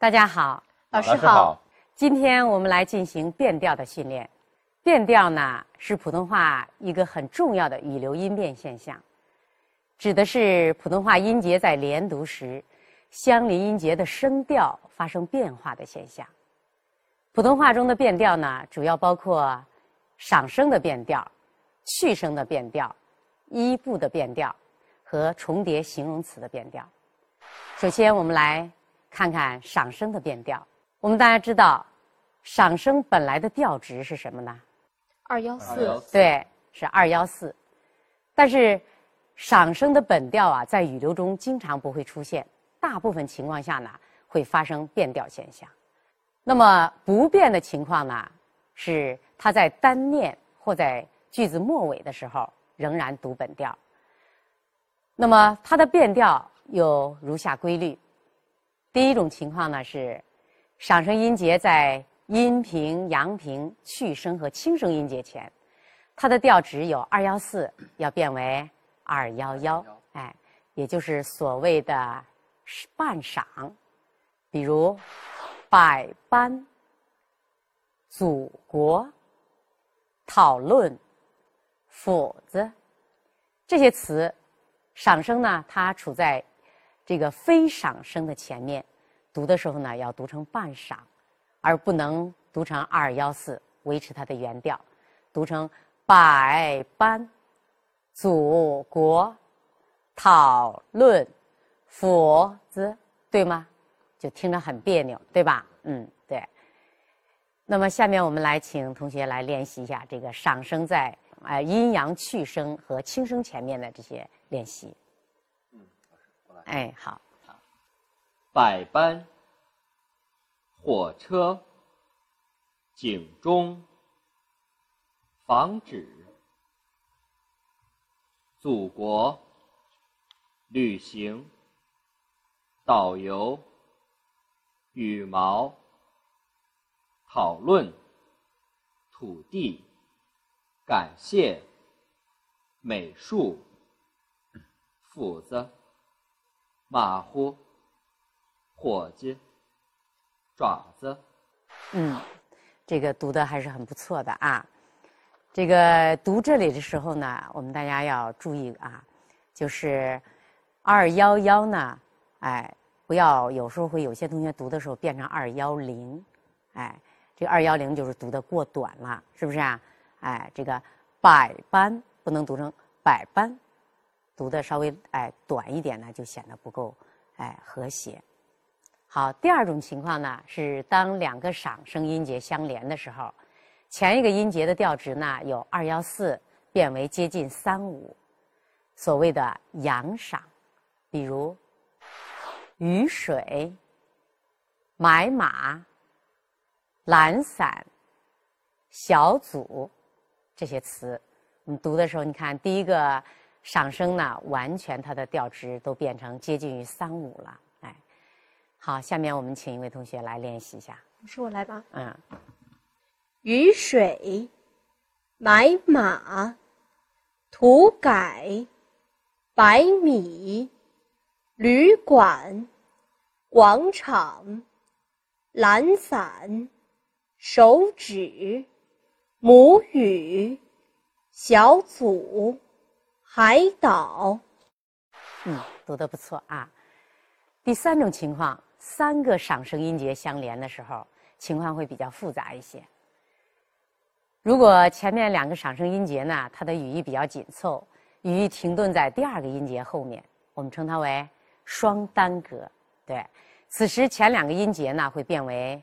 大家好，老师好。今天我们来进行变调的训练。变调呢是普通话一个很重要的语流音变现象，指的是普通话音节在连读时，相邻音节的声调发生变化的现象。普通话中的变调呢，主要包括赏声的变调、去声的变调、依部的变调和重叠形容词的变调。首先，我们来看看赏声的变调。我们大家知道，赏声本来的调值是什么呢？二幺四，对，是二幺四。但是，赏声的本调啊，在语流中经常不会出现，大部分情况下呢，会发生变调现象。那么不变的情况呢，是它在单念或在句子末尾的时候仍然读本调。那么它的变调有如下规律：第一种情况呢是，赏声音节在阴平、阳平、去声和轻声音节前，它的调值有二幺四，要变为二幺幺，哎，也就是所谓的半赏。比如百般、祖国、讨论、斧子这些词，赏声呢，它处在这个非赏声的前面，读的时候呢，要读成半赏，而不能读成二幺四，维持它的原调，读成百般、祖国、讨论、斧子，对吗？就听着很别扭，对吧？嗯，对。那么下面我们来请同学来练习一下这个赏声在呃阴阳去声和轻声前面的这些练习。哎，好，好百般、火车、警钟、防止、祖国、旅行、导游、羽毛、讨论、土地、感谢、美术、斧子。马虎、伙计、爪子，嗯，这个读的还是很不错的啊。这个读这里的时候呢，我们大家要注意啊，就是二幺幺呢，哎，不要有时候会有些同学读的时候变成二幺零，哎，这个二幺零就是读的过短了，是不是啊？哎，这个百般不能读成百般，读的稍微哎短一点呢，就显得不够哎和谐。好，第二种情况呢是当两个赏声音节相连的时候，前一个音节的调值呢有二幺四变为接近三五，所谓的阳赏，比如雨水、买马、懒散、小组这些词，你读的时候，你看第一个赏声呢，完全它的调值都变成接近于三五了。哎，好，下面我们请一位同学来练习一下。老师我来吧。嗯，雨水、买马、土改、白米、旅馆、广场、懒散、手指、母语、小组、海岛。嗯，读的不错啊。第三种情况，三个赏声音节相连的时候，情况会比较复杂一些。如果前面两个赏声音节呢，它的语义比较紧凑，语义停顿在第二个音节后面，我们称它为双单格。对，此时前两个音节呢会变为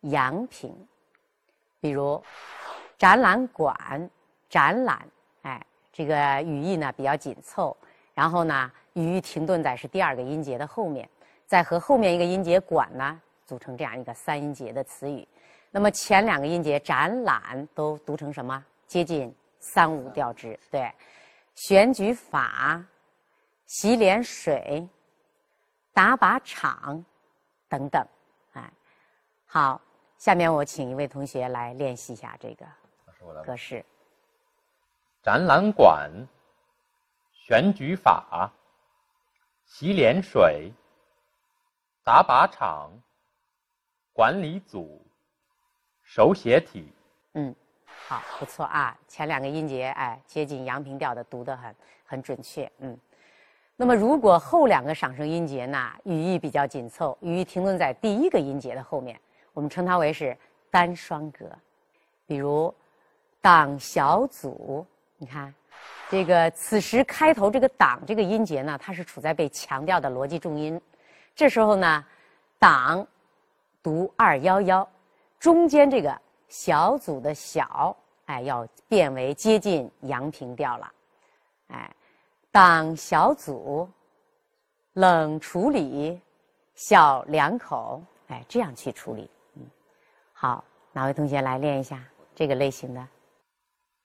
阳平，比如展览馆、展览，哎，这个语义呢比较紧凑，然后呢语义停顿在是第二个音节的后面，再和后面一个音节管呢组成这样一个三音节的词语。那么前两个音节展览都读成什么？接近三五调值。对，选举法、洗脸水、打靶场等等。哎，好，下面我请一位同学来练习一下这个格式。展览馆、选举法、洗脸水、打靶场、管理组，手写体。嗯，好，不错啊，前两个音节哎接近阳平调的，读得很很准确。嗯，那么如果后两个上声音节呢，语义比较紧凑，语义停顿在第一个音节的后面，我们称它为是单双格。比如党小组，你看这个此时开头这个党这个音节呢，它是处在被强调的逻辑重音，这时候呢，党读二幺幺，中间这个。小组的小，哎，要变为接近阳平调了，哎，党小组，冷处理，小两口，哎，这样去处理，嗯，好，哪位同学来练一下这个类型的？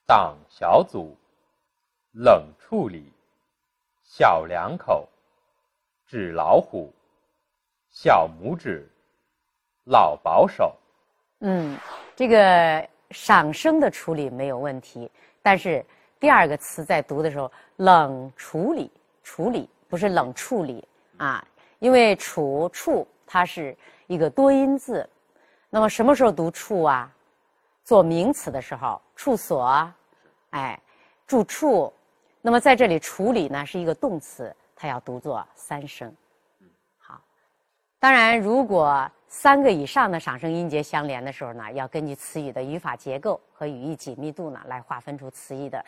党小组，冷处理，小两口，纸老虎，小拇指，老保守。嗯，这个赏声的处理没有问题，但是第二个词在读的时候，冷处理处理不是冷处理啊，因为处处它是一个多音字，那么什么时候读处啊？做名词的时候，处所，哎，住处，那么在这里处理呢是一个动词，它要读作三声。好，当然如果。三个以上的上声音节相连的时候呢，要根据词语的语法结构和语义紧密度呢，来划分出词义的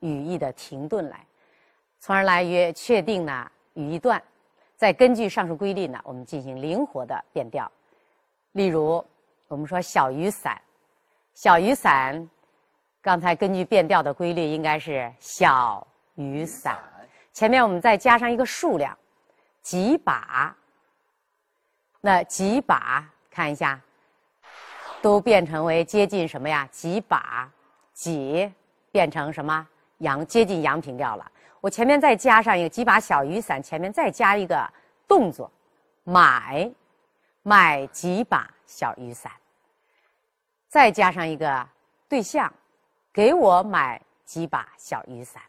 语义的停顿来，从而来约确定呢语义段。再根据上述规律呢，我们进行灵活的变调。例如，我们说小雨伞，小雨伞，刚才根据变调的规律，应该是小雨伞。前面我们再加上一个数量，几把。那几把看一下，都变成为接近什么呀？几把，几变成什么？阳接近阳平调了。我前面再加上一个几把小雨伞，前面再加一个动作，买，买几把小雨伞。再加上一个对象，给我买几把小雨伞。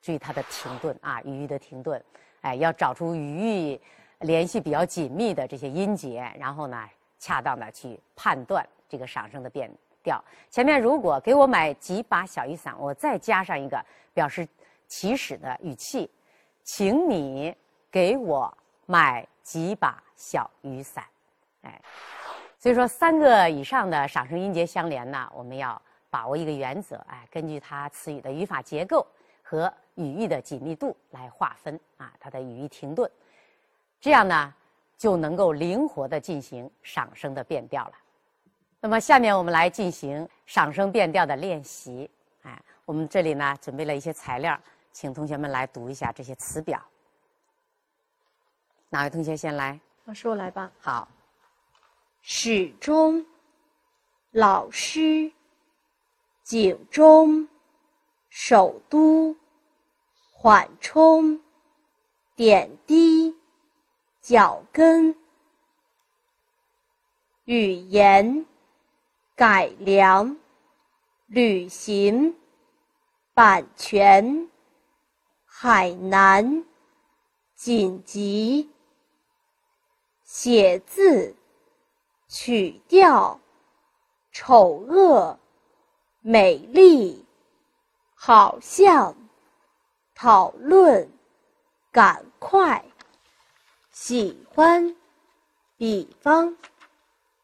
注意它的停顿啊，语义的停顿。哎，要找出语义。联系比较紧密的这些音节，然后呢，恰当的去判断这个上声的变调。前面如果给我买几把小雨伞，我再加上一个表示起始的语气，请你给我买几把小雨伞。哎，所以说三个以上的赏声音节相连呢，我们要把握一个原则，哎，根据它词语的语法结构和语义的紧密度来划分啊，它的语义停顿。这样呢，就能够灵活的进行赏声的变调了。那么，下面我们来进行赏声变调的练习。哎，我们这里呢准备了一些材料，请同学们来读一下这些词表。哪位同学先来？老师，我来吧。好。始终，老师，警钟，首都，缓冲，点滴。脚跟，语言改良，旅行，版权，海南，紧急，写字，曲调，丑恶，美丽，好像，讨论，赶快。喜欢，比方，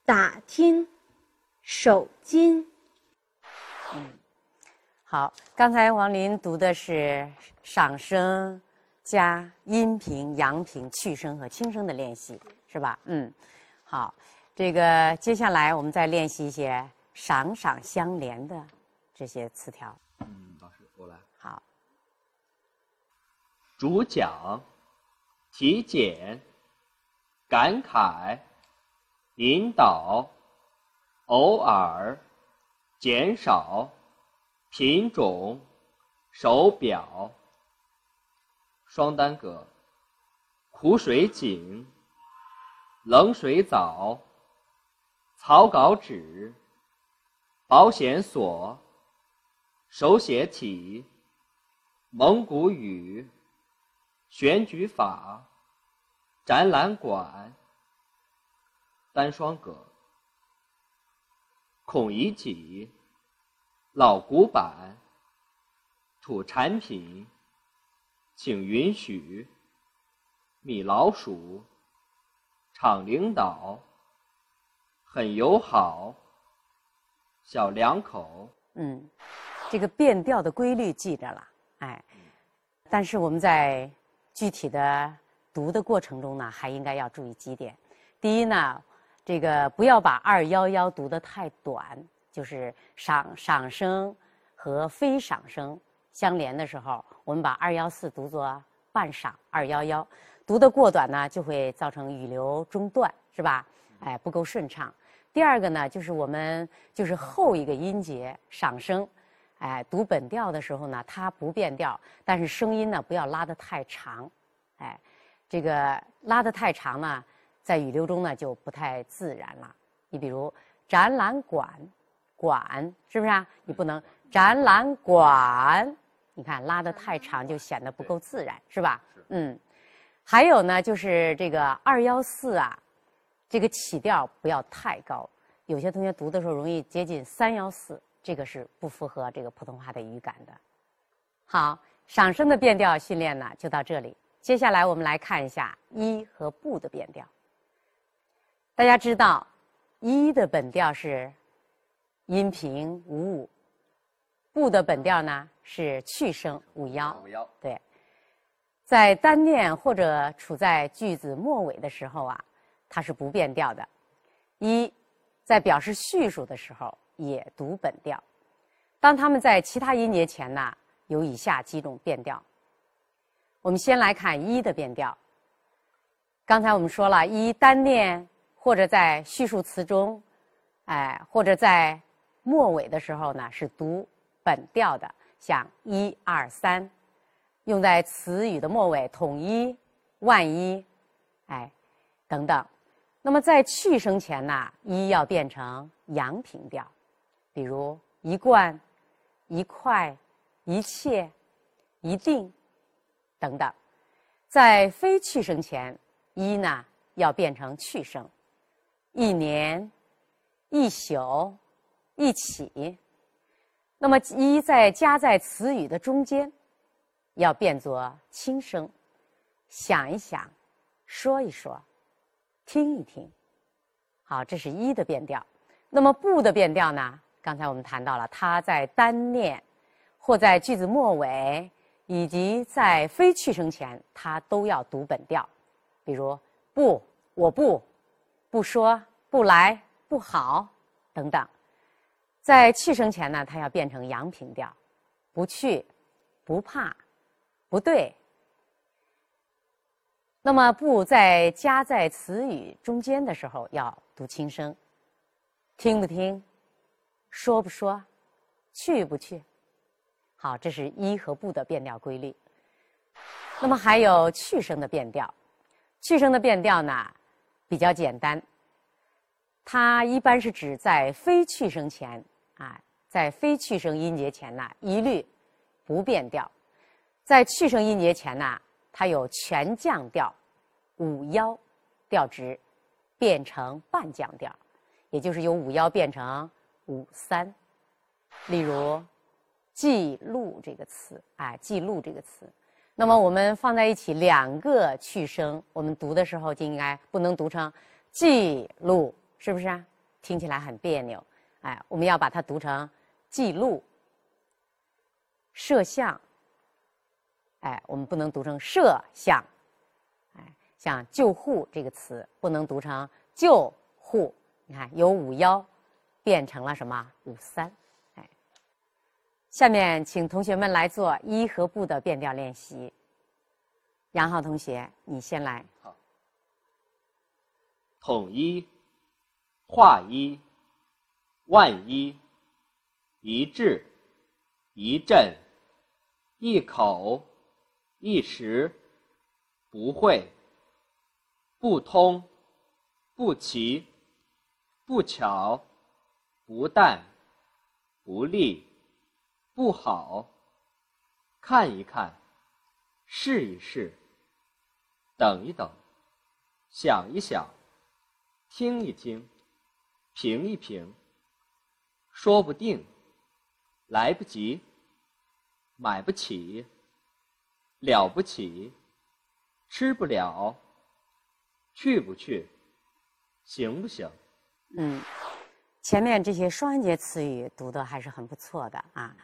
打听，手巾。嗯，好，刚才王林读的是上声加阴平、阳平、去声和轻声的练习，是吧？嗯，好，这个接下来我们再练习一些赏赏相连的这些词条。嗯，老师，我来。好，主讲。体检、感慨、引导、偶尔、减少、品种、手表、双单格、苦水井、冷水澡、草稿纸、保险锁、手写体、蒙古语。选举法、展览馆、单双格、孔乙己，老古板，土产品，请允许，米老鼠，厂领导，很友好，小两口。嗯，这个变调的规律记着了，哎，但是我们在具体的读的过程中呢，还应该要注意几点。第一呢，这个不要把二幺幺读得太短，就是赏赏声和非赏声相连的时候，我们把二幺四读作半赏二幺幺，读得过短呢，就会造成语流中断，是吧？哎，不够顺畅。第二个呢，就是我们就是后一个音节上声，哎，读本调的时候呢，它不变调，但是声音呢不要拉得太长，哎，这个拉得太长呢，在语流中呢就不太自然了。你比如展览馆，馆是不是啊？你不能展览馆，你看拉得太长就显得不够自然，是吧？嗯，还有呢，就是这个二幺四啊。这个起调不要太高，有些同学读的时候容易接近三幺四，这个是不符合这个普通话的语感的。好，上声的变调训练呢就到这里，接下来我们来看一下一和不的变调。大家知道，一的本调是阴平五五，不的本调呢是去声五幺。五幺对，在单念或者处在句子末尾的时候啊。它是不变调的，一在表示序数的时候也读本调。当它们在其他音节前呢，有以下几种变调。我们先来看一的变调。刚才我们说了一单念或者在序数词中，哎，或者在末尾的时候呢是读本调的，像一二三，用在词语的末尾，统一、万一，哎，等等。那么在去声前呢，一要变成阳平调，比如一贯、一块、一切、一定等等。在非去声前，一呢要变成去声，一年、一宿、一起。那么一在加在词语的中间，要变作轻声，想一想，说一说。听一听，好，这是一的变调。那么不的变调呢？刚才我们谈到了，它在单念或在句子末尾，以及在非去声前，它都要读本调。比如不，我不，不说，不来，不好等等。在去声前呢，它要变成阳平调，不去，不怕，不对。那么不在加在词语中间的时候要读轻声，听不听，说不说，去不去，好，这是一和不的变调规律。那么还有去声的变调，去声的变调呢比较简单，它一般是指在非去声前啊，在非去声音节前呢一律不变调，在去声音节前呢。它有全降调，五幺调值变成半降调，也就是由五幺变成五三。例如“记录”这个词，哎，“记录”这个词，那么我们放在一起，两个去声，我们读的时候就应该不能读成“记录”，是不是啊？听起来很别扭。哎，我们要把它读成“记录”。摄像。哎，我们不能读成摄像，哎，像救护这个词不能读成救护。你看，由五幺变成了什么五三？哎，下面请同学们来做一和不的变调练习。杨浩同学，你先来。好，统一、划一、万一、一致、一阵、一口。一时不会，不通，不齐，不巧，不但，不利，不好，看一看，试一试，等一等，想一想，听一听，评一评，说不定，来不及，买不起，了不起，吃不了，去不去，行不行？嗯，前面这些双音节词语读的还是很不错的啊。